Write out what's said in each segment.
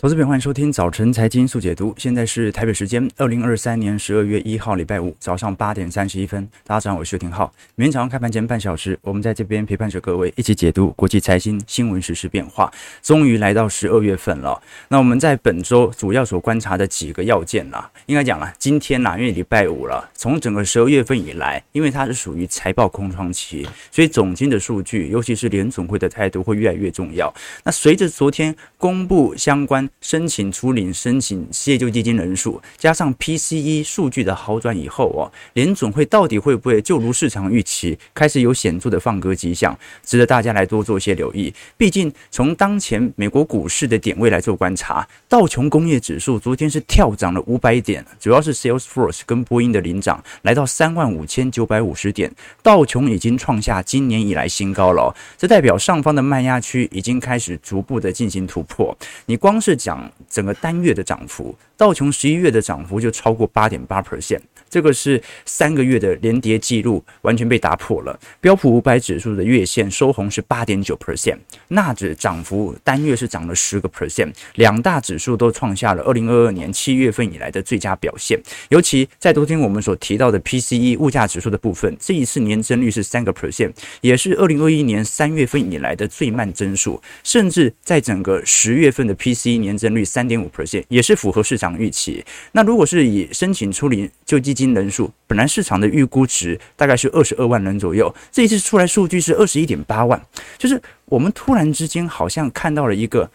投资朋，欢迎收听早晨财经速解读。现在是台北时间二零二三年十二月一号，礼拜五早上八点三十一分。大家早上好，我是邱廷浩。明天早上开盘前半小时，我们在这边陪伴着各位一起解读国际财经新闻实、时变化。终于来到十二月份了。那我们在本周主要所观察的几个要件啦，应该讲了，今天呐，因为礼拜五了，从整个十二月份以来，因为它是属于财报空窗期，所以总经的数据，尤其是联总会的态度会越来越重要。那随着昨天公布相关申请初领申请失业救济金人数，加上 PCE 数据的好转以后哦，联总会到底会不会就如市场预期，开始有显著的放鸽迹象，值得大家来多做一些留意。毕竟从当前美国股市的点位来做观察，道琼工业指数昨天是跳涨了五百点，主要是 Salesforce 跟波音的领涨，来到三万五千九百五十点，道琼已经创下今年以来新高了。这代表上方的卖压区已经开始逐步的进行突破。你光是讲。整个单月的涨幅，道琼十一月的涨幅就超过八点八 percent。这个是三个月的连跌记录完全被打破了。标普五百指数的月线收红是八点九 percent，纳指涨幅单月是涨了十个 percent，两大指数都创下了二零二二年七月份以来的最佳表现。尤其在昨天我们所提到的 PCE 物价指数的部分，这一次年增率是三个 percent，也是二零二一年三月份以来的最慢增速。甚至在整个十月份的 PCE 年增率三点五 percent，也是符合市场预期。那如果是以申请初领救济金人数本来市场的预估值大概是二十二万人左右，这一次出来数据是二十一点八万，就是我们突然之间好像看到了一个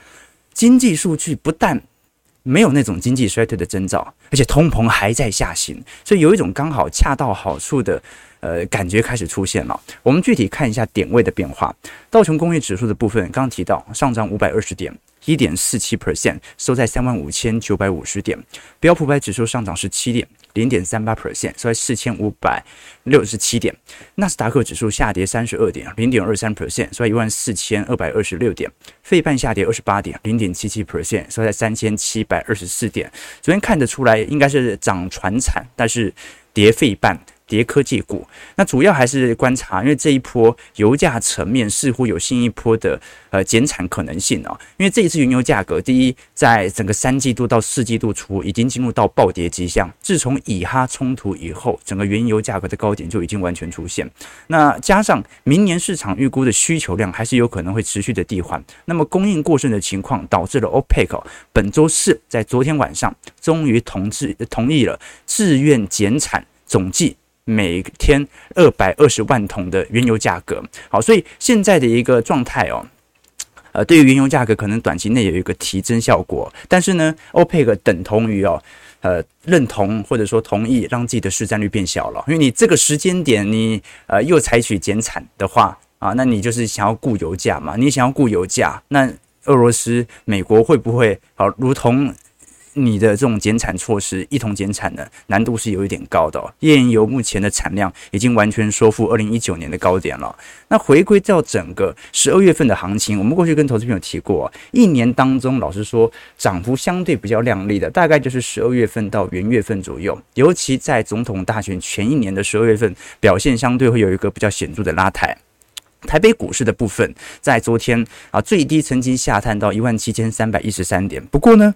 经济数据不但没有那种经济衰退的征兆，而且通膨还在下行，所以有一种刚好恰到好处的呃感觉开始出现了。我们具体看一下点位的变化，道琼工业指数的部分刚刚提到上涨五百二十点。一点四七 percent，收在三万五千九百五十点。标普百指数上涨十七点，零点三八 percent，收在四千五百六十七点。纳斯达克指数下跌三十二点，零点二三 percent，收在一万四千二百二十六点。费半下跌二十八点，零点七七 percent，收在三千七百二十四点。昨天看得出来，应该是涨船产，但是跌费半。跌科技股，那主要还是观察，因为这一波油价层面似乎有新一波的呃减产可能性啊。因为这一次原油价格，第一，在整个三季度到四季度初已经进入到暴跌迹象。自从以哈冲突以后，整个原油价格的高点就已经完全出现。那加上明年市场预估的需求量还是有可能会持续的递缓，那么供应过剩的情况导致了 OPEC 本周四在昨天晚上终于同志同意了自愿减产总计。每天二百二十万桶的原油价格，好，所以现在的一个状态哦，呃，对于原油价格可能短期内有一个提振效果，但是呢，欧佩克等同于哦，呃，认同或者说同意让自己的市占率变小了，因为你这个时间点你呃又采取减产的话啊，那你就是想要顾油价嘛，你想要顾油价，那俄罗斯、美国会不会好如同？你的这种减产措施一同减产的难度是有一点高的哦。页岩油目前的产量已经完全收复二零一九年的高点了。那回归到整个十二月份的行情，我们过去跟投资朋友提过，一年当中老实说涨幅相对比较亮丽的，大概就是十二月份到元月份左右。尤其在总统大选前一年的十二月份，表现相对会有一个比较显著的拉抬。台北股市的部分，在昨天啊最低曾经下探到一万七千三百一十三点，不过呢。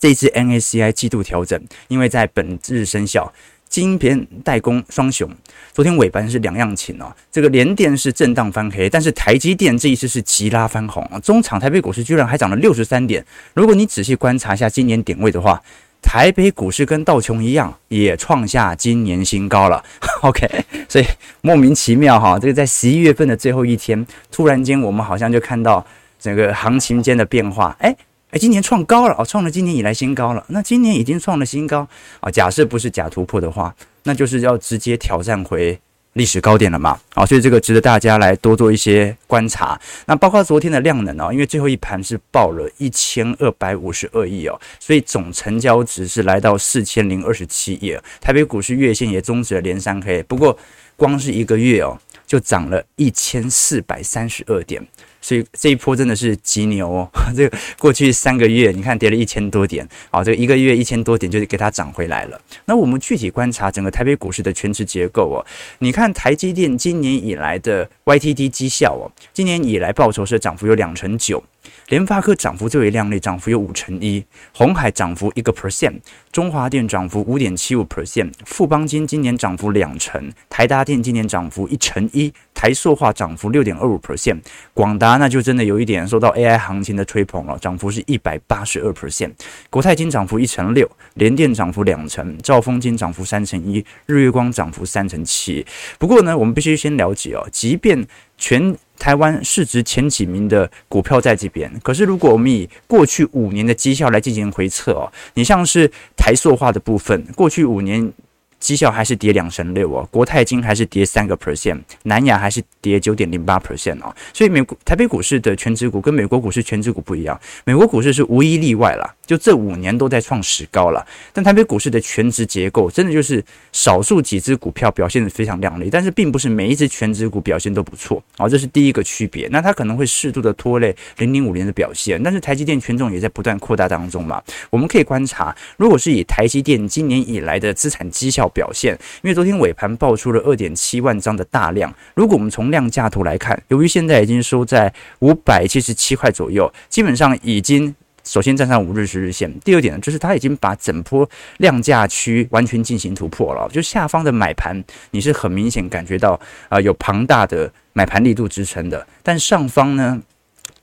这次 MSCI 季度调整，因为在本日生效，晶片代工双雄，昨天尾盘是两样情哦。这个联电是震荡翻黑，但是台积电这一次是急拉翻红中。场台北股市居然还涨了六十三点。如果你仔细观察一下今年点位的话，台北股市跟道琼一样，也创下今年新高了。OK，所以莫名其妙哈，这个在十一月份的最后一天，突然间我们好像就看到整个行情间的变化，哎。哎，今年创高了哦，创了今年以来新高了。那今年已经创了新高啊，假设不是假突破的话，那就是要直接挑战回历史高点了嘛。啊，所以这个值得大家来多做一些观察。那包括昨天的量能啊，因为最后一盘是报了一千二百五十二亿哦，所以总成交值是来到四千零二十七亿。台北股市月线也终止了连三黑，不过光是一个月哦，就涨了一千四百三十二点。所以这一波真的是极牛哦！这个过去三个月，你看跌了一千多点，好，这一个月一千多点就给它涨回来了。那我们具体观察整个台北股市的全值结构哦，你看台积电今年以来的 YTD 绩效哦，今年以来报酬是涨幅有两成九，联发科涨幅最为亮丽，涨幅有五成一；鸿海涨幅一个 percent，中华电涨幅五点七五 percent，富邦金今年涨幅两成，台达电今年涨幅一成一，台塑化涨幅六点二五 percent，广达那就真的有一点受到 AI 行情的吹捧了，涨幅是一百八十二 percent，国泰金涨幅一成六，联电涨幅两成，兆丰金涨幅三成一，日月光涨幅三成七。不过呢，我们必须先了解哦，即便全台湾市值前几名的股票在这边，可是如果我们以过去五年的绩效来进行回测哦，你像是台塑化的部分，过去五年。绩效还是跌两成六哦，国泰金还是跌三个 percent，南亚还是跌九点零八 percent 哦，所以美国台北股市的全职股跟美国股市全职股不一样，美国股市是无一例外啦，就这五年都在创史高了，但台北股市的全职结构真的就是少数几只股票表现得非常亮丽，但是并不是每一只全职股表现都不错哦，这是第一个区别，那它可能会适度的拖累零零五年的表现，但是台积电权重也在不断扩大当中嘛，我们可以观察，如果是以台积电今年以来的资产绩效。表现，因为昨天尾盘爆出了二点七万张的大量。如果我们从量价图来看，由于现在已经收在五百七十七块左右，基本上已经首先站上五日、十日线。第二点呢，就是它已经把整波量价区完全进行突破了。就下方的买盘，你是很明显感觉到啊、有庞大的买盘力度支撑的。但上方呢？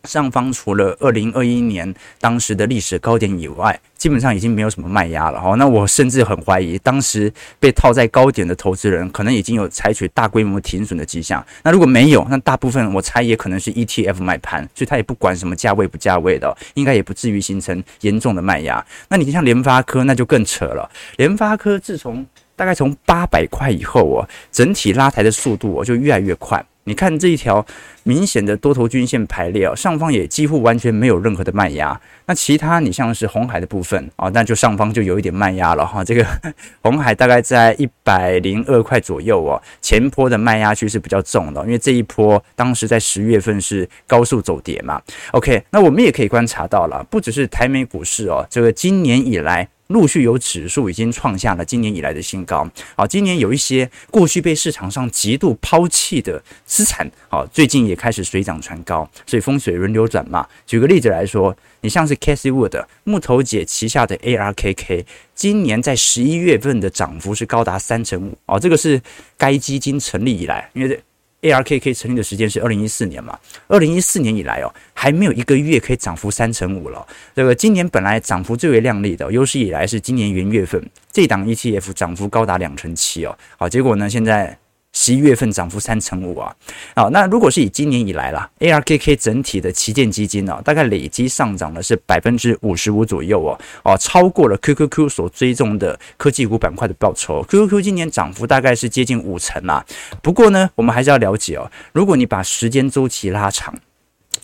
上方除了二零二一年当时的历史高点以外，基本上已经没有什么卖压了哈。那我甚至很怀疑，当时被套在高点的投资人，可能已经有采取大规模停损的迹象。那如果没有，那大部分我猜也可能是 ETF 买盘，所以他也不管什么价位不价位的，应该也不至于形成严重的卖压。那你像联发科，那就更扯了。联发科自从大概从八百块以后哦，整体拉抬的速度哦就越来越快。你看这一条明显的多头均线排列啊，上方也几乎完全没有任何的卖压。那其他你像是红海的部分啊，那就上方就有一点卖压了哈。这个 红海大概在一百零二块左右哦，前波的卖压区是比较重的，因为这一波当时在十月份是高速走跌嘛。OK，那我们也可以观察到了，不只是台美股市哦，这个今年以来。陆续有指数已经创下了今年以来的新高。好，今年有一些过去被市场上极度抛弃的资产，好，最近也开始水涨船高，所以风水轮流转嘛。举个例子来说，你像是 Cathie Wood 木头姐旗下的 ARKK，今年在十一月份的涨幅是高达三成五。哦，这个是该基金成立以来，因为。ARKK 成立的时间是二零一四年嘛？二零一四年以来哦，还没有一个月可以涨幅三成五了。这个今年本来涨幅最为亮丽的，有史以来是今年元月份这档 ETF 涨幅高达两成七哦。好，结果呢，现在。十一月份涨幅三成五啊，好，那如果是以今年以来啦，ARKK 整体的旗舰基金呢，大概累积上涨的是百分之五十五左右哦，哦，超过了 QQQ 所追踪的科技股板块的报酬，QQQ 今年涨幅大概是接近五成啊。不过呢，我们还是要了解哦，如果你把时间周期拉长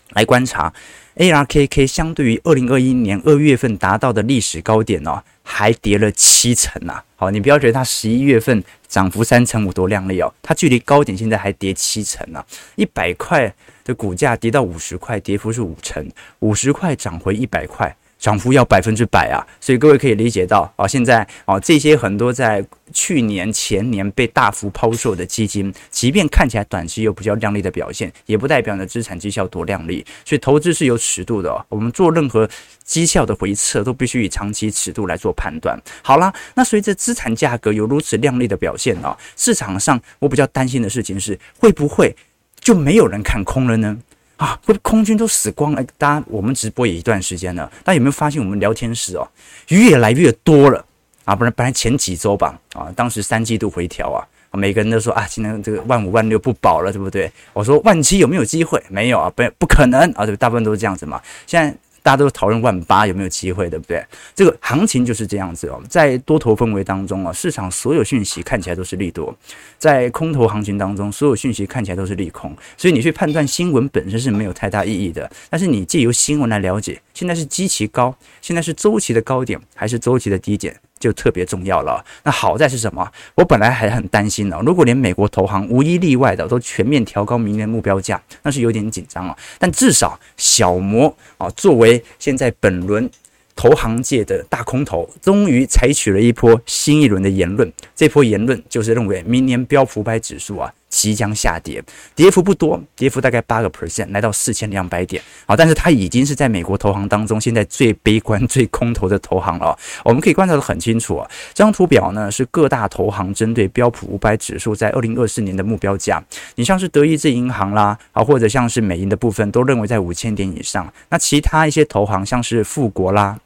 来观察，ARKK 相对于二零二一年二月份达到的历史高点哦，还跌了七成啊。好，你不要觉得它十一月份。涨幅三成五多亮丽哦，它距离高点现在还跌七成呢，一百块的股价跌到五十块，跌幅是五成，五十块涨回一百块。涨幅要百分之百啊，所以各位可以理解到啊，现在啊这些很多在去年前年被大幅抛售的基金，即便看起来短期有比较亮丽的表现，也不代表你的资产绩效多亮丽。所以投资是有尺度的哦，我们做任何绩效的回测都必须以长期尺度来做判断。好啦，那随着资产价格有如此亮丽的表现啊，市场上我比较担心的事情是会不会就没有人看空了呢？啊，不，空军都死光了。大家，我们直播也一段时间了，大家有没有发现我们聊天室哦，越来越多了啊？不然，本来前几周吧，啊，当时三季度回调啊，每个人都说啊，今天这个万五万六不保了，对不对？我说万七有没有机会？没有啊，不，不可能啊，对，大部分都是这样子嘛。现在。大家都讨论万八有没有机会，对不对？这个行情就是这样子哦，在多头氛围当中啊，市场所有讯息看起来都是利多；在空头行情当中，所有讯息看起来都是利空。所以你去判断新闻本身是没有太大意义的，但是你借由新闻来了解，现在是基期高，现在是周期的高点还是周期的低点？就特别重要了。那好在是什么？我本来还很担心呢。如果连美国投行无一例外的都全面调高明年目标价，那是有点紧张啊。但至少小摩啊，作为现在本轮投行界的大空头，终于采取了一波新一轮的言论。这波言论就是认为明年标普五百指数啊。即将下跌，跌幅不多，跌幅大概八个 percent，来到四千两百点。好，但是它已经是在美国投行当中现在最悲观、最空头的投行了。我们可以观察得很清楚啊，这张图表呢是各大投行针对标普五百指数在二零二四年的目标价。你像是德意志银行啦，啊，或者像是美银的部分，都认为在五千点以上。那其他一些投行，像是富国啦。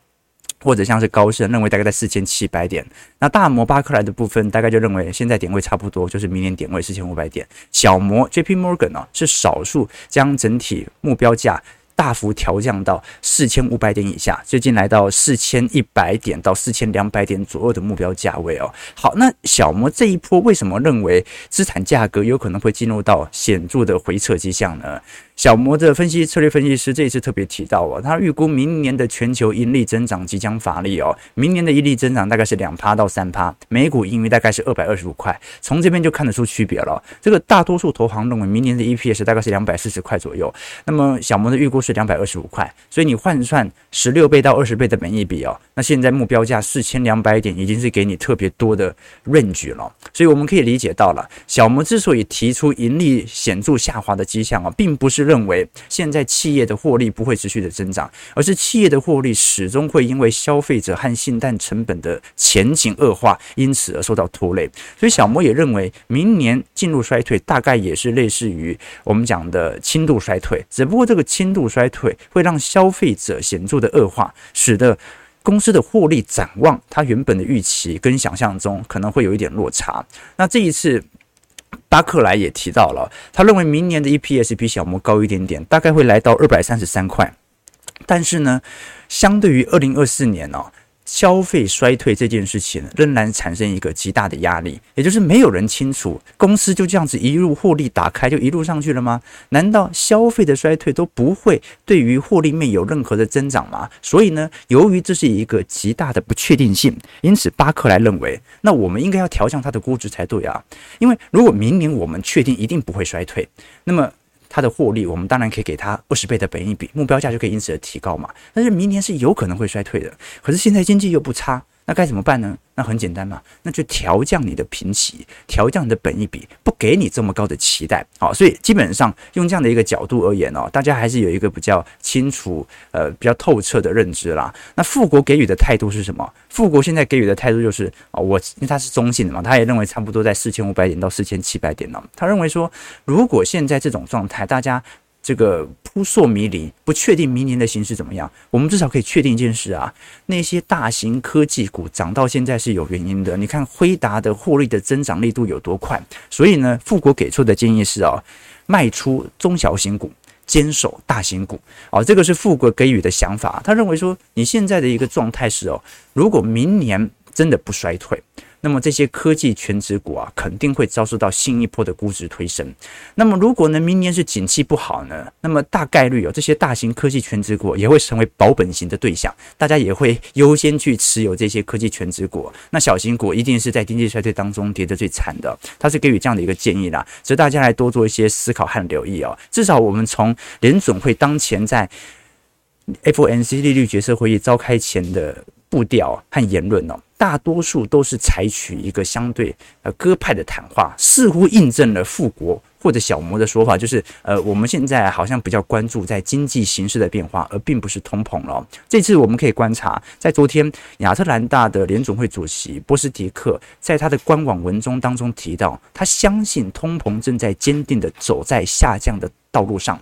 或者像是高盛认为大概在四千七百点，那大摩巴克莱的部分大概就认为现在点位差不多，就是明年点位四千五百点。小摩 JP Morgan 呢是少数将整体目标价大幅调降到四千五百点以下，最近来到四千一百点到四千两百点左右的目标价位哦。好，那小摩这一波为什么认为资产价格有可能会进入到显著的回撤迹象呢？小摩的分析策略分析师这一次特别提到哦，他预估明年的全球盈利增长即将乏力哦，明年的盈利增长大概是两趴到三趴，每股盈余大概是二百二十五块，从这边就看得出区别了。这个大多数投行认为明年的 EPS 大概是两百四十块左右，那么小摩的预估是两百二十五块，所以你换算十六倍到二十倍的本益比哦，那现在目标价四千两百点已经是给你特别多的论据了，所以我们可以理解到了，小摩之所以提出盈利显著下滑的迹象啊，并不是。认为现在企业的获利不会持续的增长，而是企业的获利始终会因为消费者和信贷成本的前景恶化，因此而受到拖累。所以小摩也认为，明年进入衰退，大概也是类似于我们讲的轻度衰退，只不过这个轻度衰退会让消费者显著的恶化，使得公司的获利展望，它原本的预期跟想象中可能会有一点落差。那这一次。巴克莱也提到了，他认为明年的 EPS 比小摩高一点点，大概会来到二百三十三块。但是呢，相对于二零二四年呢。消费衰退这件事情仍然产生一个极大的压力，也就是没有人清楚公司就这样子一路获利打开就一路上去了吗？难道消费的衰退都不会对于获利面有任何的增长吗？所以呢，由于这是一个极大的不确定性，因此巴克莱认为，那我们应该要调降它的估值才对啊，因为如果明年我们确定一定不会衰退，那么。它的获利，我们当然可以给它二十倍的本益比，目标价就可以因此而提高嘛。但是明年是有可能会衰退的，可是现在经济又不差。那该怎么办呢？那很简单嘛，那就调降你的评级，调降你的本一比，不给你这么高的期待。好，所以基本上用这样的一个角度而言哦，大家还是有一个比较清楚、呃比较透彻的认知啦。那富国给予的态度是什么？富国现在给予的态度就是啊，我因为他是中性的嘛，他也认为差不多在四千五百点到四千七百点呢。他认为说，如果现在这种状态，大家。这个扑朔迷离，不确定明年的形势怎么样。我们至少可以确定一件事啊，那些大型科技股涨到现在是有原因的。你看辉达的获利的增长力度有多快，所以呢，富国给出的建议是啊，卖出中小型股，坚守大型股。哦，这个是富国给予的想法。他认为说，你现在的一个状态是哦，如果明年真的不衰退。那么这些科技全值股啊，肯定会遭受到新一波的估值推升。那么如果呢，明年是景气不好呢，那么大概率有、哦、这些大型科技全值股也会成为保本型的对象，大家也会优先去持有这些科技全值股。那小型股一定是在经济衰退当中跌得最惨的。他是给予这样的一个建议啦，所以大家来多做一些思考和留意哦。至少我们从联总会当前在 FOMC 利率决策会议召开前的步调和言论哦。大多数都是采取一个相对呃鸽派的谈话，似乎印证了富国或者小摩的说法，就是呃我们现在好像比较关注在经济形势的变化，而并不是通膨了。这次我们可以观察，在昨天亚特兰大的联总会主席波斯蒂克在他的官网文中当中提到，他相信通膨正在坚定的走在下降的道路上，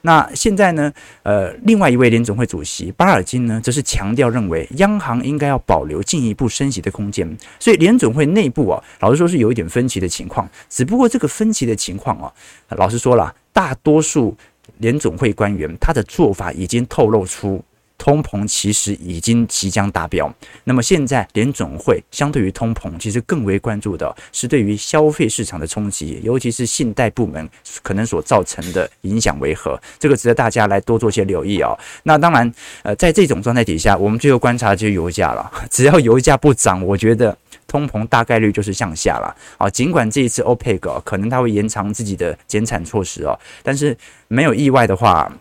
那现在呢？呃，另外一位联总会主席巴尔金呢，则是强调认为央行应该要保留进一步升息的空间。所以联总会内部啊，老实说是有一点分歧的情况。只不过这个分歧的情况啊，老实说了，大多数联总会官员他的做法已经透露出。通膨其实已经即将达标，那么现在联总会相对于通膨，其实更为关注的是对于消费市场的冲击，尤其是信贷部门可能所造成的影响为何？这个值得大家来多做些留意哦。那当然，呃，在这种状态底下，我们最后观察就是油价了。只要油价不涨，我觉得通膨大概率就是向下了。啊，尽管这一次 OPEC 可能它会延长自己的减产措施哦，但是没有意外的话。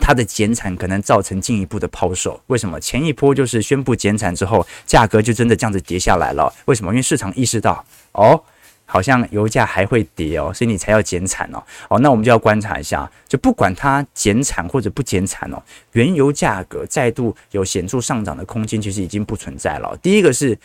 它的减产可能造成进一步的抛售，为什么？前一波就是宣布减产之后，价格就真的这样子跌下来了。为什么？因为市场意识到，哦，好像油价还会跌哦，所以你才要减产哦。哦，那我们就要观察一下，就不管它减产或者不减产哦，原油价格再度有显著上涨的空间，其实已经不存在了。第一个是，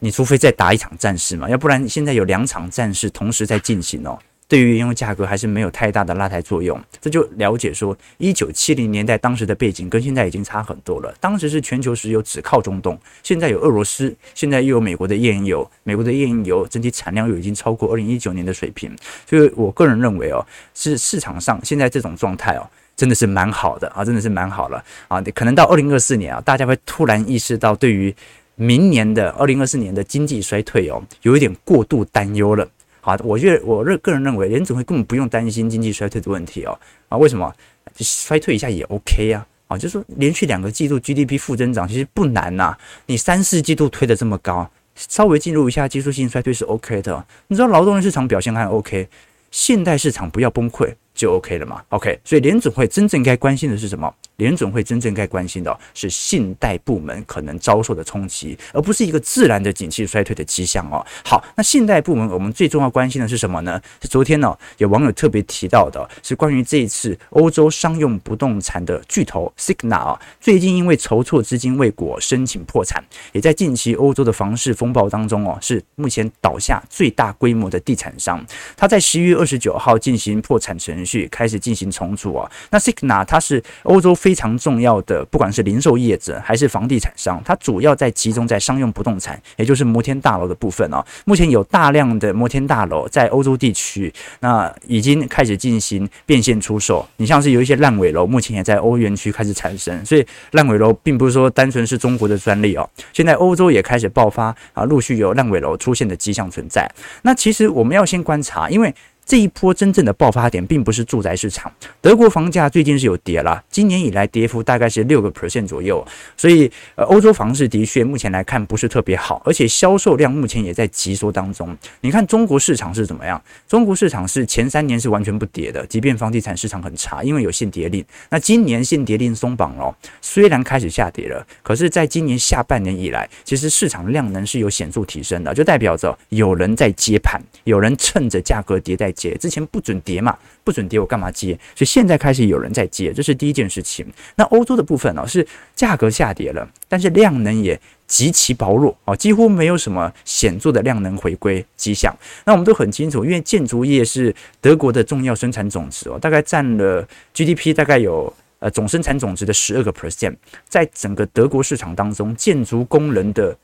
你除非再打一场战事嘛，要不然现在有两场战事同时在进行哦。对于原油价格还是没有太大的拉抬作用，这就了解说，一九七零年代当时的背景跟现在已经差很多了。当时是全球石油只靠中东，现在有俄罗斯，现在又有美国的页岩油，美国的页岩油整体产量又已经超过二零一九年的水平。所以我个人认为哦，是市场上现在这种状态哦，真的是蛮好的啊，真的是蛮好了啊。可能到二零二四年啊，大家会突然意识到，对于明年的二零二四年的经济衰退哦，有一点过度担忧了。好，我觉得我认个人认为，联准会根本不用担心经济衰退的问题哦。啊，为什么？衰退一下也 OK 啊。啊，就是说连续两个季度 GDP 负增长其实不难呐。你三四季度推的这么高，稍微进入一下技术性衰退是 OK 的。你知道劳动力市场表现还 OK，现代市场不要崩溃就 OK 了嘛。OK，所以联准会真正该关心的是什么？联准会真正该关心的是信贷部门可能遭受的冲击，而不是一个自然的景气衰退的迹象哦。好，那信贷部门我们最重要关心的是什么呢？是昨天呢有网友特别提到的，是关于这一次欧洲商用不动产的巨头 Signa 啊，最近因为筹措资金未果申请破产，也在近期欧洲的房市风暴当中哦，是目前倒下最大规模的地产商。他在十一月二十九号进行破产程去，开始进行重组啊。那 Signa 它是欧洲。非常重要的，不管是零售业者还是房地产商，它主要在集中在商用不动产，也就是摩天大楼的部分哦。目前有大量的摩天大楼在欧洲地区，那已经开始进行变现出售。你像是有一些烂尾楼，目前也在欧元区开始产生。所以烂尾楼并不是说单纯是中国的专利哦，现在欧洲也开始爆发啊，陆续有烂尾楼出现的迹象存在。那其实我们要先观察，因为。这一波真正的爆发点并不是住宅市场，德国房价最近是有跌了，今年以来跌幅大概是六个 percent 左右，所以呃，欧洲房市的确目前来看不是特别好，而且销售量目前也在急缩当中。你看中国市场是怎么样？中国市场是前三年是完全不跌的，即便房地产市场很差，因为有限跌令。那今年限跌令松绑了，虽然开始下跌了，可是在今年下半年以来，其实市场量能是有显著提升的，就代表着有人在接盘，有人趁着价格跌在。接之前不准跌嘛，不准跌，我干嘛接？所以现在开始有人在接，这是第一件事情。那欧洲的部分呢、哦，是价格下跌了，但是量能也极其薄弱啊、哦，几乎没有什么显著的量能回归迹象。那我们都很清楚，因为建筑业是德国的重要生产总值哦，大概占了 GDP 大概有呃总生产总值的十二个 percent，在整个德国市场当中，建筑工人的。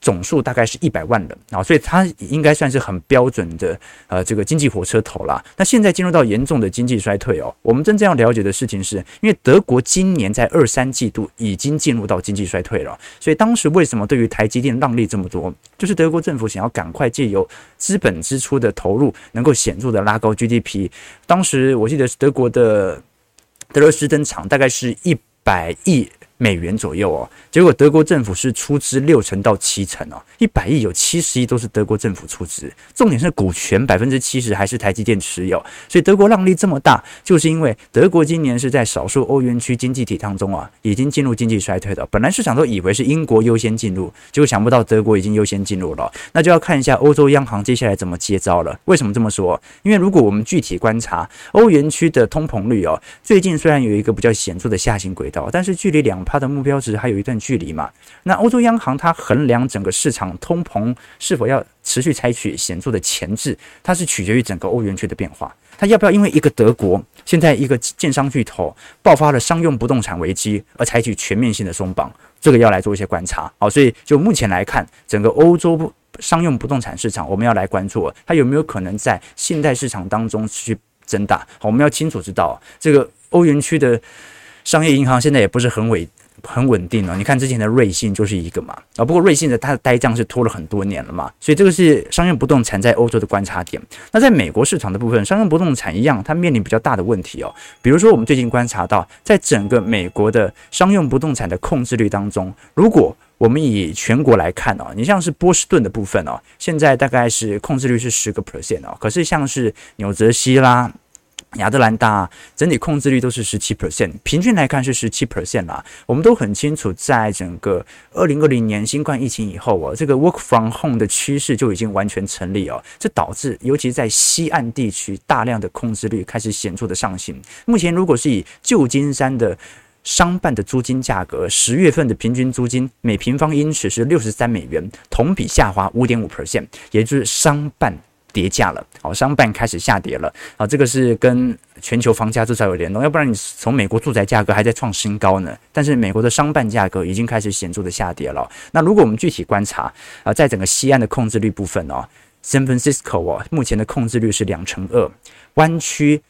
总数大概是一百万人啊，所以它应该算是很标准的呃这个经济火车头啦。那现在进入到严重的经济衰退哦，我们真正要了解的事情是，因为德国今年在二三季度已经进入到经济衰退了，所以当时为什么对于台积电让利这么多，就是德国政府想要赶快借由资本支出的投入，能够显著的拉高 GDP。当时我记得是德国的德勒斯登厂大概是一百亿。美元左右哦，结果德国政府是出资六成到七成哦，一百亿有七十亿都是德国政府出资，重点是股权百分之七十还是台积电持有，所以德国让利这么大，就是因为德国今年是在少数欧元区经济体当中啊，已经进入经济衰退的。本来市场都以为是英国优先进入，结果想不到德国已经优先进入了，那就要看一下欧洲央行接下来怎么接招了。为什么这么说？因为如果我们具体观察欧元区的通膨率哦，最近虽然有一个比较显著的下行轨道，但是距离两。它的目标值还有一段距离嘛？那欧洲央行它衡量整个市场通膨是否要持续采取显著的前置，它是取决于整个欧元区的变化。它要不要因为一个德国现在一个建商巨头爆发了商用不动产危机而采取全面性的松绑？这个要来做一些观察。好，所以就目前来看，整个欧洲商用不动产市场，我们要来关注它有没有可能在信贷市场当中去增大。好，我们要清楚知道这个欧元区的商业银行现在也不是很稳。很稳定哦，你看之前的瑞信就是一个嘛啊，不过瑞信的它的呆账是拖了很多年了嘛，所以这个是商用不动产在欧洲的观察点。那在美国市场的部分，商用不动产一样，它面临比较大的问题哦。比如说，我们最近观察到，在整个美国的商用不动产的控制率当中，如果我们以全国来看哦，你像是波士顿的部分哦，现在大概是控制率是十个 percent 哦，可是像是纽泽西啦。亚特兰大整体控制率都是十七 percent，平均来看是十七 percent 啦。我们都很清楚，在整个二零二零年新冠疫情以后啊，这个 work from home 的趋势就已经完全成立哦。这导致，尤其在西岸地区，大量的控制率开始显著的上行。目前，如果是以旧金山的商办的租金价格，十月份的平均租金每平方英尺是六十三美元，同比下滑五点五 percent，也就是商办。跌价了，好，商办开始下跌了，啊，这个是跟全球房价至少有联动，要不然你从美国住宅价格还在创新高呢，但是美国的商办价格已经开始显著的下跌了。那如果我们具体观察啊，在整个西岸的控制率部分哦，San Francisco 哦，目前的控制率是两成二，湾区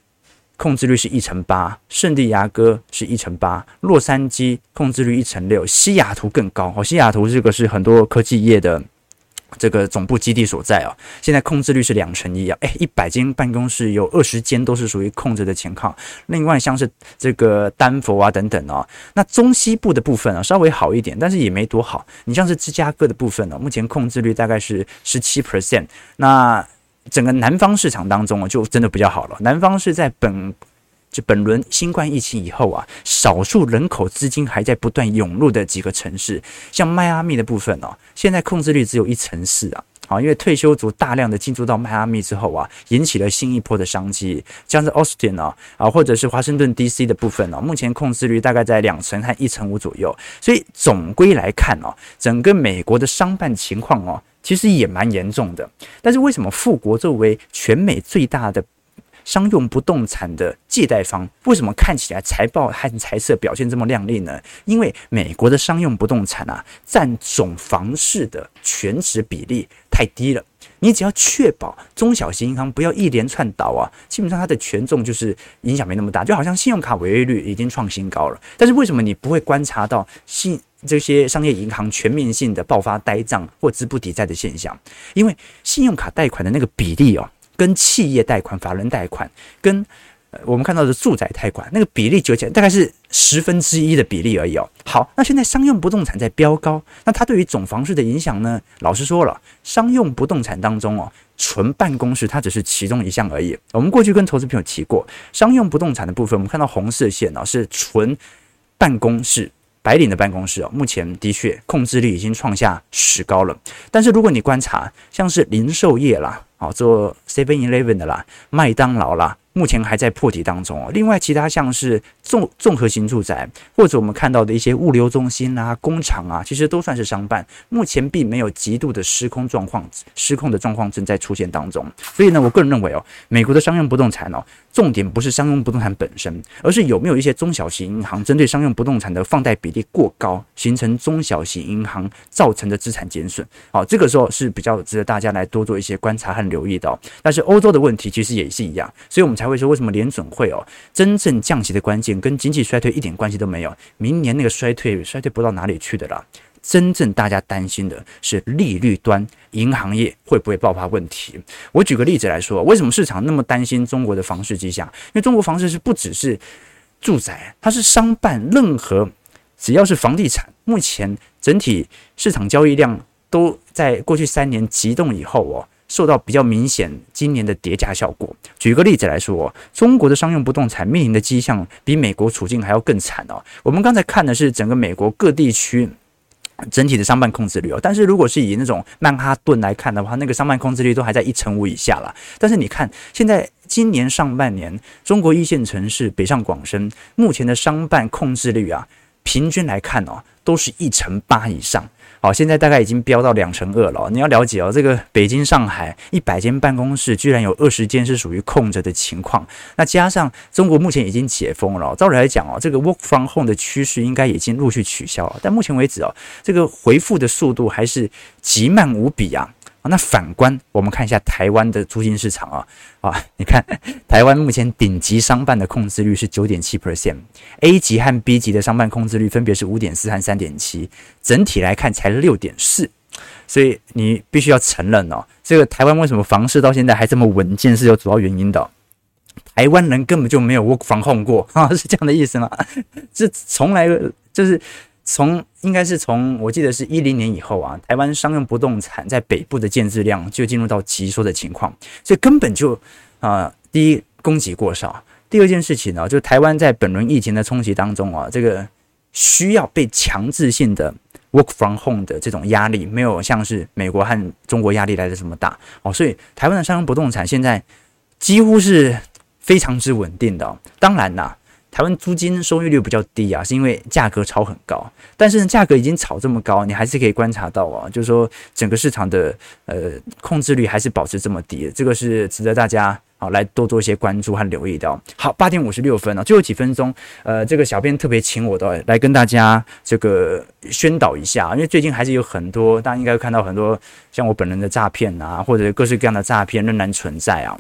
控制率是一成八，圣地亚哥是一成八，洛杉矶控制率一成六，西雅图更高，哦，西雅图这个是很多科技业的。这个总部基地所在啊，现在控制率是两成一啊，诶，一百间办公室有二十间都是属于控制的情况。另外像是这个丹佛啊等等啊，那中西部的部分啊稍微好一点，但是也没多好。你像是芝加哥的部分呢，目前控制率大概是十七 percent。那整个南方市场当中啊，就真的比较好了。南方是在本。就本轮新冠疫情以后啊，少数人口资金还在不断涌入的几个城市，像迈阿密的部分哦，现在控制率只有一成四啊，啊，因为退休族大量的进驻到迈阿密之后啊，引起了新一波的商机，像是 Austin 啊，啊，或者是华盛顿 DC 的部分哦，目前控制率大概在两成和一成五左右，所以总归来看哦，整个美国的商办情况哦，其实也蛮严重的，但是为什么富国作为全美最大的商用不动产的借贷方为什么看起来财报和财色表现这么亮丽呢？因为美国的商用不动产啊，占总房市的全值比例太低了。你只要确保中小型银行不要一连串倒啊，基本上它的权重就是影响没那么大。就好像信用卡违约率已经创新高了，但是为什么你不会观察到信这些商业银行全面性的爆发呆账或资不抵债的现象？因为信用卡贷款的那个比例哦。跟企业贷款、法人贷款，跟我们看到的住宅贷款那个比例纠结，大概是十分之一的比例而已哦。好，那现在商用不动产在飙高，那它对于总房市的影响呢？老实说了，商用不动产当中哦，纯办公室它只是其中一项而已。我们过去跟投资朋友提过，商用不动产的部分，我们看到红色线哦，是纯办公室。白领的办公室哦，目前的确控制率已经创下史高了。但是如果你观察，像是零售业啦，啊，做 Seven Eleven 的啦，麦当劳啦。目前还在破底当中哦。另外，其他像是综综合型住宅，或者我们看到的一些物流中心啊、工厂啊，其实都算是商办。目前并没有极度的失控状况，失控的状况正在出现当中。所以呢，我个人认为哦，美国的商用不动产哦，重点不是商用不动产本身，而是有没有一些中小型银行针对商用不动产的放贷比例过高，形成中小型银行造成的资产减损。好，这个时候是比较值得大家来多做一些观察和留意到。但是欧洲的问题其实也是一样，所以我们才会说为什么联准会哦，真正降息的关键跟经济衰退一点关系都没有，明年那个衰退衰退不到哪里去的啦。真正大家担心的是利率端，银行业会不会爆发问题？我举个例子来说，为什么市场那么担心中国的房市迹象？因为中国房市是不只是住宅，它是商办，任何只要是房地产，目前整体市场交易量都在过去三年急冻以后哦。受到比较明显今年的叠加效果。举个例子来说，中国的商用不动产面临的迹象比美国处境还要更惨哦。我们刚才看的是整个美国各地区整体的商办控制率哦，但是如果是以那种曼哈顿来看的话，那个商办控制率都还在一成五以下了。但是你看，现在今年上半年，中国一线城市北上广深目前的商办控制率啊，平均来看哦，都是一成八以上。好，现在大概已经飙到两成二了。你要了解哦，这个北京、上海一百间办公室，居然有二十间是属于空着的情况。那加上中国目前已经解封了，照理来讲哦，这个 work from home 的趋势应该已经陆续取消了。但目前为止哦，这个回复的速度还是极慢无比啊。啊，那反观我们看一下台湾的租金市场啊，啊，你看台湾目前顶级商办的控制率是九点七 percent，A 级和 B 级的商办控制率分别是五点四和三点七，整体来看才六点四，所以你必须要承认哦，这个台湾为什么房市到现在还这么稳健是有主要原因的，台湾人根本就没有 work from home 过啊，是这样的意思吗？这从来就是。从应该是从我记得是一零年以后啊，台湾商用不动产在北部的建置量就进入到急缩的情况，所以根本就啊、第一供给过少，第二件事情呢，就台湾在本轮疫情的冲击当中啊，这个需要被强制性的 work from home 的这种压力，没有像是美国和中国压力来的这么大哦，所以台湾的商用不动产现在几乎是非常之稳定的。当然啦。台湾租金收益率比较低啊，是因为价格炒很高。但是呢，价格已经炒这么高，你还是可以观察到啊，就是说整个市场的呃控制率还是保持这么低，这个是值得大家啊来多做一些关注和留意的。好，八点五十六分了，最后几分钟，呃，这个小编特别请我的来跟大家这个宣导一下，因为最近还是有很多，大家应该看到很多像我本人的诈骗啊，或者各式各样的诈骗仍然存在啊。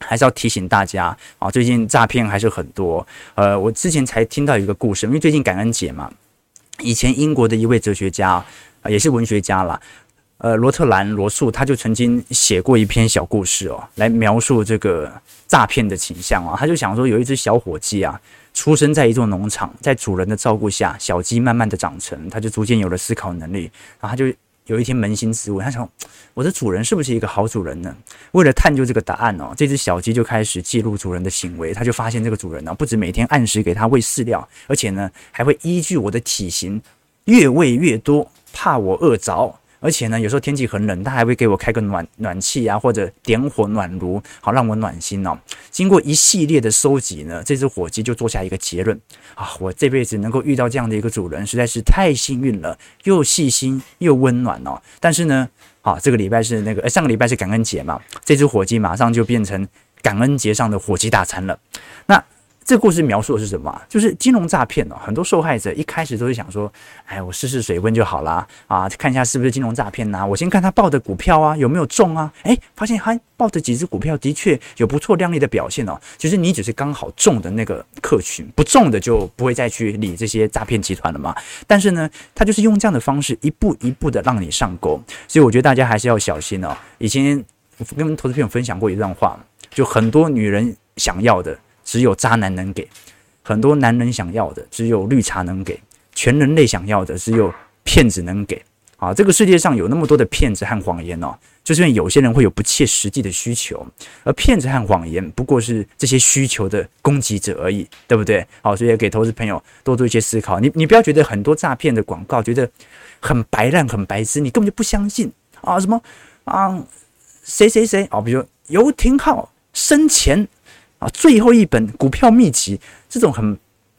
还是要提醒大家啊，最近诈骗还是很多。呃，我之前才听到一个故事，因为最近感恩节嘛，以前英国的一位哲学家啊，也是文学家啦，呃，罗特兰罗素，他就曾经写过一篇小故事哦，来描述这个诈骗的倾向啊。他就想说，有一只小火鸡啊，出生在一座农场，在主人的照顾下，小鸡慢慢的长成，他就逐渐有了思考能力，然后他就。有一天扪心自问，他想：我的主人是不是一个好主人呢？为了探究这个答案哦，这只小鸡就开始记录主人的行为。它就发现这个主人呢，不止每天按时给它喂饲料，而且呢，还会依据我的体型越喂越多，怕我饿着。而且呢，有时候天气很冷，他还会给我开个暖暖气啊，或者点火暖炉，好让我暖心哦。经过一系列的收集呢，这只火鸡就做下一个结论啊，我这辈子能够遇到这样的一个主人，实在是太幸运了，又细心又温暖哦。但是呢，啊，这个礼拜是那个，呃，上个礼拜是感恩节嘛，这只火鸡马上就变成感恩节上的火鸡大餐了。那。这故事描述的是什么？就是金融诈骗哦，很多受害者一开始都是想说，哎，我试试水温就好啦，啊，看一下是不是金融诈骗呐。我先看他报的股票啊，有没有中啊？哎，发现他报的几只股票的确有不错亮丽的表现哦。其实你只是刚好中的那个客群，不中的就不会再去理这些诈骗集团了嘛。但是呢，他就是用这样的方式一步一步的让你上钩，所以我觉得大家还是要小心哦。以前我跟投资朋友分享过一段话，就很多女人想要的。只有渣男能给，很多男人想要的只有绿茶能给，全人类想要的只有骗子能给。啊，这个世界上有那么多的骗子和谎言哦，就是因为有些人会有不切实际的需求，而骗子和谎言不过是这些需求的供给者而已，对不对？好，所以给投资朋友多做一些思考。你你不要觉得很多诈骗的广告觉得很白烂、很白痴，你根本就不相信啊？什么啊？谁谁谁啊？比如游廷浩生前。啊，最后一本股票秘籍，这种很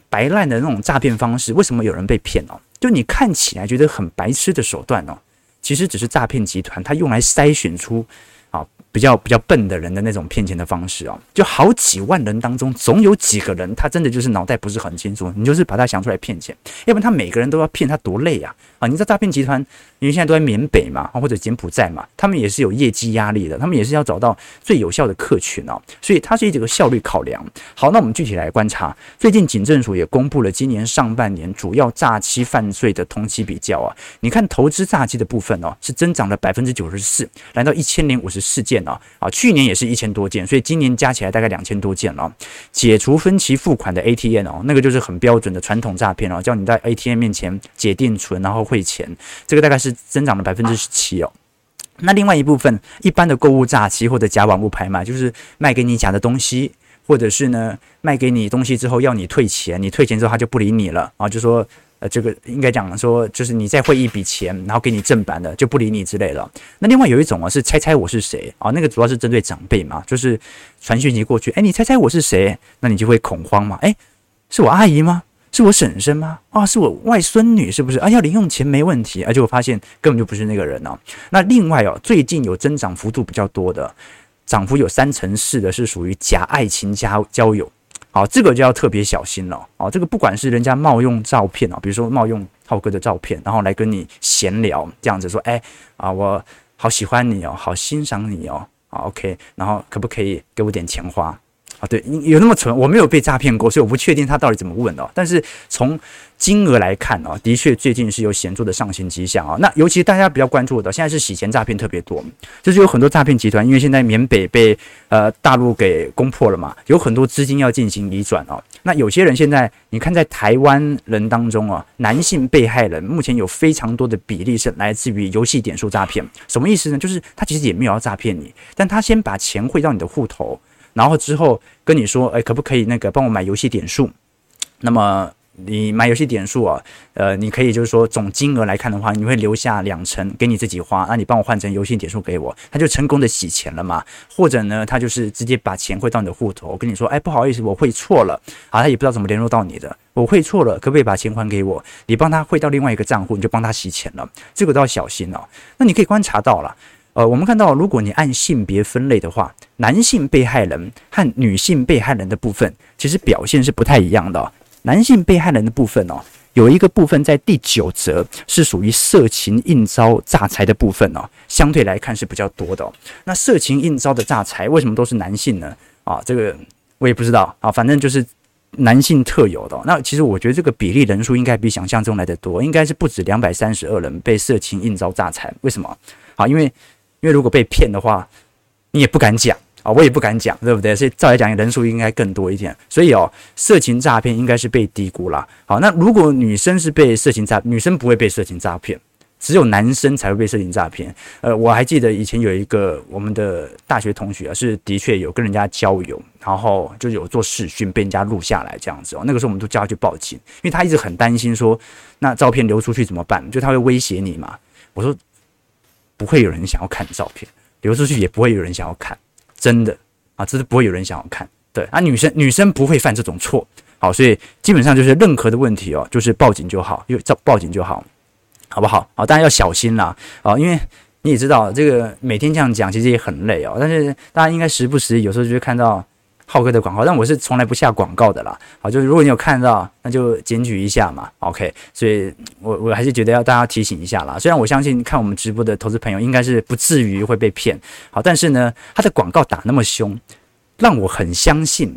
白烂的那种诈骗方式，为什么有人被骗哦？就你看起来觉得很白痴的手段哦，其实只是诈骗集团他用来筛选出啊比较比较笨的人的那种骗钱的方式哦。就好几万人当中，总有几个人他真的就是脑袋不是很清楚，你就是把他想出来骗钱，要不然他每个人都要骗他多累呀！啊，你知道诈骗集团？因为现在都在缅北嘛，或者柬埔寨嘛，他们也是有业绩压力的，他们也是要找到最有效的客群哦，所以它是一个效率考量。好，那我们具体来观察，最近警政署也公布了今年上半年主要诈欺犯罪的同期比较啊，你看投资诈欺的部分哦，是增长了百分之九十四，来到一千零五十四件哦，啊，去年也是一千多件，所以今年加起来大概两千多件了。解除分期付款的 ATM 哦，那个就是很标准的传统诈骗哦，叫你在 ATM 面前解定存然后汇钱，这个大概是。增长了百分之十七哦，那另外一部分一般的购物诈欺或者假网络拍卖，就是卖给你假的东西，或者是呢卖给你东西之后要你退钱，你退钱之后他就不理你了啊，就说呃这个应该讲说就是你再汇一笔钱，然后给你正版的就不理你之类的。那另外有一种啊是猜猜我是谁啊，那个主要是针对长辈嘛，就是传讯息过去，哎你猜猜我是谁，那你就会恐慌嘛，哎是我阿姨吗？是我婶婶吗？啊，是我外孙女，是不是？啊，要零用钱没问题，而且我发现根本就不是那个人哦。那另外哦，最近有增长幅度比较多的，涨幅有三成四的，是属于假爱情加交友。好，这个就要特别小心了。哦，这个不管是人家冒用照片哦，比如说冒用浩哥的照片，然后来跟你闲聊，这样子说，哎，啊，我好喜欢你哦，好欣赏你哦，啊，OK，然后可不可以给我点钱花？啊，对，有那么蠢，我没有被诈骗过，所以我不确定他到底怎么问的。但是从金额来看啊，的确最近是有显著的上行迹象啊。那尤其大家比较关注的，现在是洗钱诈骗特别多，就是有很多诈骗集团，因为现在缅北被呃大陆给攻破了嘛，有很多资金要进行移转哦。那有些人现在你看，在台湾人当中啊，男性被害人目前有非常多的比例是来自于游戏点数诈骗。什么意思呢？就是他其实也没有要诈骗你，但他先把钱汇到你的户头。然后之后跟你说，哎，可不可以那个帮我买游戏点数？那么。你买游戏点数啊，呃，你可以就是说总金额来看的话，你会留下两成给你自己花，那你帮我换成游戏点数给我，他就成功的洗钱了嘛？或者呢，他就是直接把钱汇到你的户头，我跟你说，哎，不好意思，我汇错了，啊，他也不知道怎么联络到你的，我汇错了，可不可以把钱还给我？你帮他汇到另外一个账户，你就帮他洗钱了，这个都要小心哦。那你可以观察到了，呃，我们看到，如果你按性别分类的话，男性被害人和女性被害人的部分，其实表现是不太一样的。男性被害人的部分哦，有一个部分在第九则是属于色情应招诈财的部分哦，相对来看是比较多的。那色情应招的诈财为什么都是男性呢？啊，这个我也不知道啊，反正就是男性特有的。那其实我觉得这个比例人数应该比想象中来的多，应该是不止两百三十二人被色情应招诈财。为什么？啊，因为因为如果被骗的话，你也不敢讲。啊，我也不敢讲，对不对？所以照来讲，人数应该更多一点。所以哦，色情诈骗应该是被低估了。好，那如果女生是被色情诈，女生不会被色情诈骗，只有男生才会被色情诈骗。呃，我还记得以前有一个我们的大学同学啊，是的确有跟人家交友，然后就有做视讯被人家录下来这样子哦。那个时候我们都叫他去报警，因为他一直很担心说，那照片流出去怎么办？就他会威胁你嘛。我说不会有人想要看照片，流出去也不会有人想要看。真的啊，这是不会有人想要看。对啊，女生女生不会犯这种错。好，所以基本上就是任何的问题哦，就是报警就好，因为报报警就好，好不好？好，大家要小心啦。啊，因为你也知道，这个每天这样讲其实也很累哦。但是大家应该时不时有时候就会看到。浩哥的广告，但我是从来不下广告的啦。好，就是如果你有看到，那就检举一下嘛。OK，所以我我还是觉得要大家提醒一下啦。虽然我相信看我们直播的投资朋友应该是不至于会被骗，好，但是呢，他的广告打那么凶，让我很相信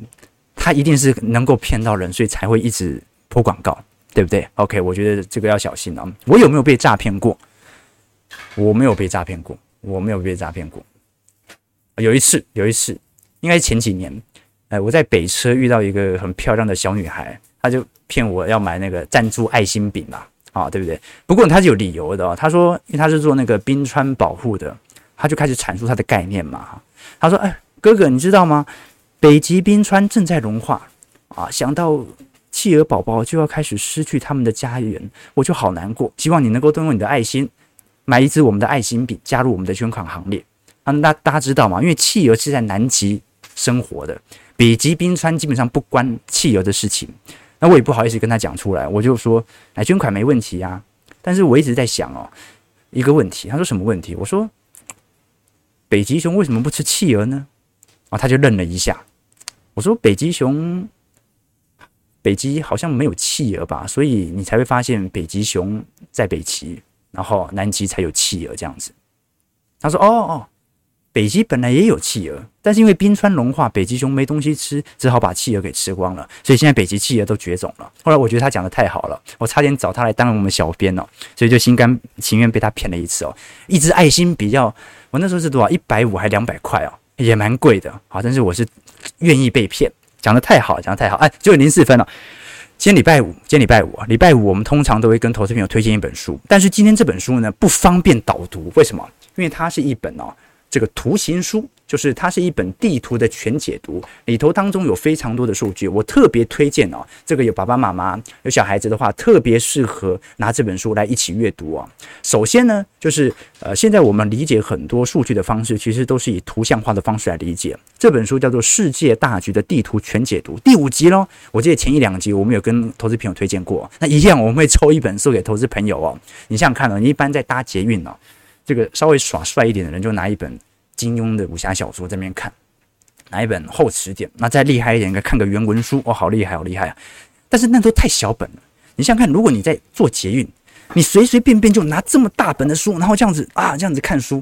他一定是能够骗到人，所以才会一直播广告，对不对？OK，我觉得这个要小心啊。我有没有被诈骗过？我没有被诈骗过，我没有被诈骗过。有一次，有一次，应该前几年。哎，我在北车遇到一个很漂亮的小女孩，她就骗我要买那个赞助爱心饼嘛，啊，对不对？不过她是有理由的哦，她说，因为她是做那个冰川保护的，她就开始阐述她的概念嘛。她说：“哎，哥哥，你知道吗？北极冰川正在融化啊，想到企鹅宝宝就要开始失去他们的家园，我就好难过。希望你能够动用你的爱心，买一支我们的爱心饼，加入我们的捐款行列。啊，那大家知道吗？因为企鹅是在南极生活的。”北极冰川基本上不关企鹅的事情，那我也不好意思跟他讲出来，我就说来捐款没问题啊。但是我一直在想哦，一个问题，他说什么问题？我说北极熊为什么不吃企鹅呢？啊，他就愣了一下。我说北极熊，北极好像没有企鹅吧，所以你才会发现北极熊在北极，然后南极才有企鹅这样子。他说哦哦。北极本来也有企鹅，但是因为冰川融化，北极熊没东西吃，只好把企鹅给吃光了。所以现在北极企鹅都绝种了。后来我觉得他讲的太好了，我差点找他来当我们小编哦，所以就心甘情愿被他骗了一次哦。一只爱心比较，我那时候是多少？一百五还两百块哦，也蛮贵的。好，但是我是愿意被骗，讲的太好，讲的太好。哎，九点零四分了。今天礼拜五，今天礼拜五啊，礼拜五我们通常都会跟投资朋友推荐一本书，但是今天这本书呢不方便导读，为什么？因为它是一本哦。这个图形书就是它是一本地图的全解读，里头当中有非常多的数据，我特别推荐哦。这个有爸爸妈妈有小孩子的话，特别适合拿这本书来一起阅读哦。首先呢，就是呃，现在我们理解很多数据的方式，其实都是以图像化的方式来理解。这本书叫做《世界大局的地图全解读》第五集喽。我记得前一两集我们有跟投资朋友推荐过，那一样我们会抽一本送给投资朋友哦。你想想看哦，你一般在搭捷运哦。这个稍微耍帅一点的人，就拿一本金庸的武侠小说在那边看，拿一本厚词典。那再厉害一点，看个原文书哦，好厉害，好厉害啊！但是那都太小本了。你想想看，如果你在做捷运，你随随便便就拿这么大本的书，然后这样子啊，这样子看书，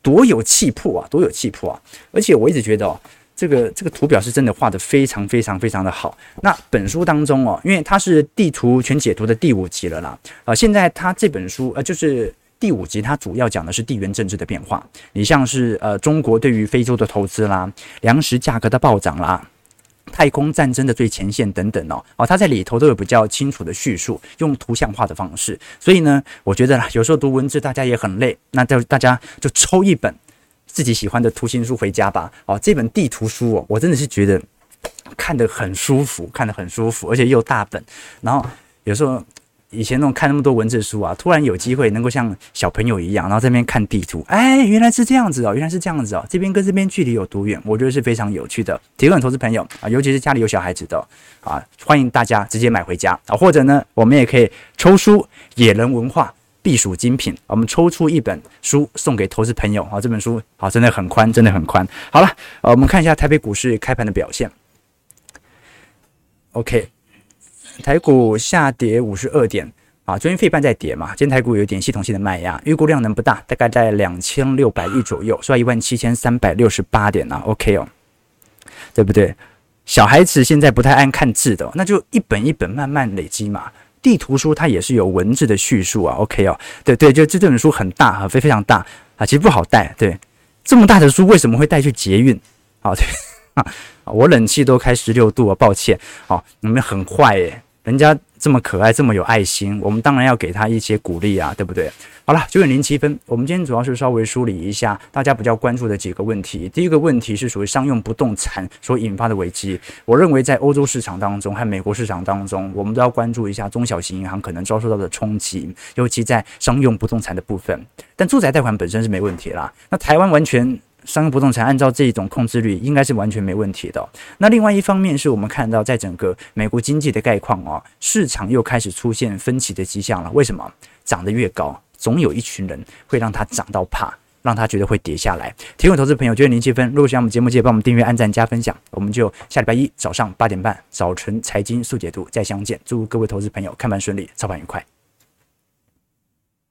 多有气魄啊，多有气魄啊！而且我一直觉得哦，这个这个图表是真的画得非常非常非常的好。那本书当中哦，因为它是地图全解读的第五集了啦，啊，现在它这本书呃就是。第五集它主要讲的是地缘政治的变化，你像是呃中国对于非洲的投资啦，粮食价格的暴涨啦，太空战争的最前线等等哦，哦，它在里头都有比较清楚的叙述，用图像化的方式，所以呢，我觉得啦，有时候读文字大家也很累，那就大家就抽一本自己喜欢的图形书回家吧。哦，这本地图书哦，我真的是觉得看得很舒服，看得很舒服，而且又大本。然后有时候。以前那种看那么多文字书啊，突然有机会能够像小朋友一样，然后在那边看地图，哎，原来是这样子哦，原来是这样子哦，这边跟这边距离有多远？我觉得是非常有趣的。提问投资朋友啊，尤其是家里有小孩子的啊，欢迎大家直接买回家啊，或者呢，我们也可以抽书，野人文化避暑精品，我们抽出一本书送给投资朋友啊，这本书好，真的很宽，真的很宽。好了，呃，我们看一下台北股市开盘的表现。OK。台股下跌五十二点啊，昨天费半在跌嘛，今天台股有点系统性的卖压，预估量能不大，大概在两千六百亿左右，收一万七千三百六十八点啊，OK 哦，对不对？小孩子现在不太爱看字的，那就一本一本慢慢累积嘛。地图书它也是有文字的叙述啊，OK 哦，对对，就这这本书很大啊，非非常大啊，其实不好带，对，这么大的书为什么会带去捷运？啊，对 啊，我冷气都开十六度啊，抱歉，哦，你们很坏耶。人家这么可爱，这么有爱心，我们当然要给他一些鼓励啊，对不对？好了，九点零七分，我们今天主要是稍微梳理一下大家比较关注的几个问题。第一个问题是属于商用不动产所引发的危机。我认为在欧洲市场当中和美国市场当中，我们都要关注一下中小型银行可能遭受到的冲击，尤其在商用不动产的部分。但住宅贷款本身是没问题啦。那台湾完全。商用不动产按照这一种控制率，应该是完全没问题的。那另外一方面是我们看到，在整个美国经济的概况哦，市场又开始出现分歧的迹象了。为什么？涨得越高，总有一群人会让它涨到怕，让他觉得会跌下来。提问投资朋友，觉得零七分。如果喜欢我们节目，记得帮我们订阅、按赞、加分享。我们就下礼拜一早上八点半，早晨财经速解读再相见。祝各位投资朋友看盘顺利，操盘愉快。